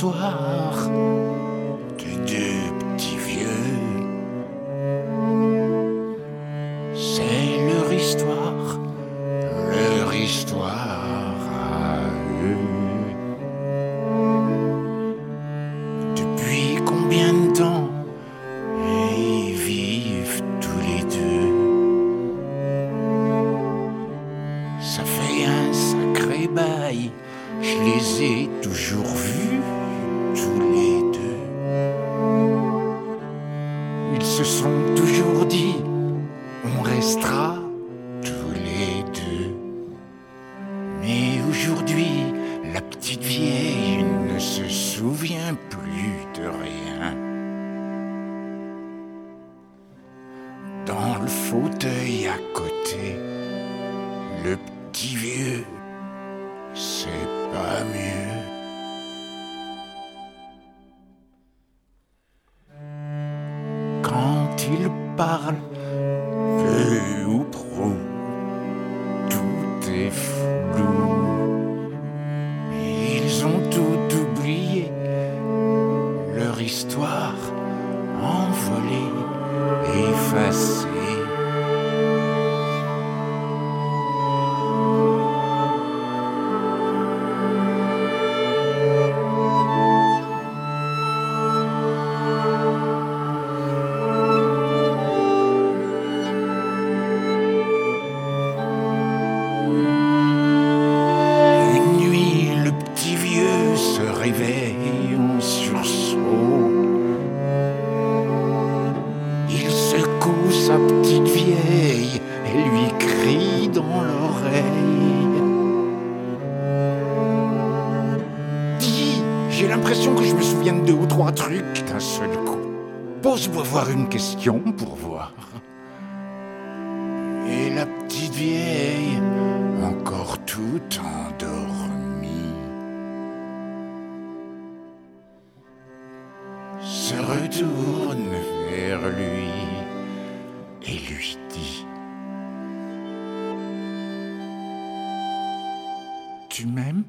L'histoire de deux petits vieux. C'est leur histoire, leur histoire à eux. Depuis combien de temps ils vivent tous les deux. Ça fait un sacré bail, je les ai toujours vus tous les deux. Ils se sont toujours dit, on restera tous les deux. Mais aujourd'hui, la petite vieille ne se souvient plus de rien. Dans le fauteuil à côté, le petit vieux, c'est pas mieux. Quand il parle, peu ou prou, tout est flou. Ils ont tout oublié, leur histoire envolée, effacée. Sa petite vieille et lui crie dans l'oreille. Dis, j'ai l'impression que je me souviens de deux ou trois trucs d'un seul coup. Pose-moi voir une question pour voir. Et la petite vieille, encore tout endormie, se retourne vers lui Tu m'aimes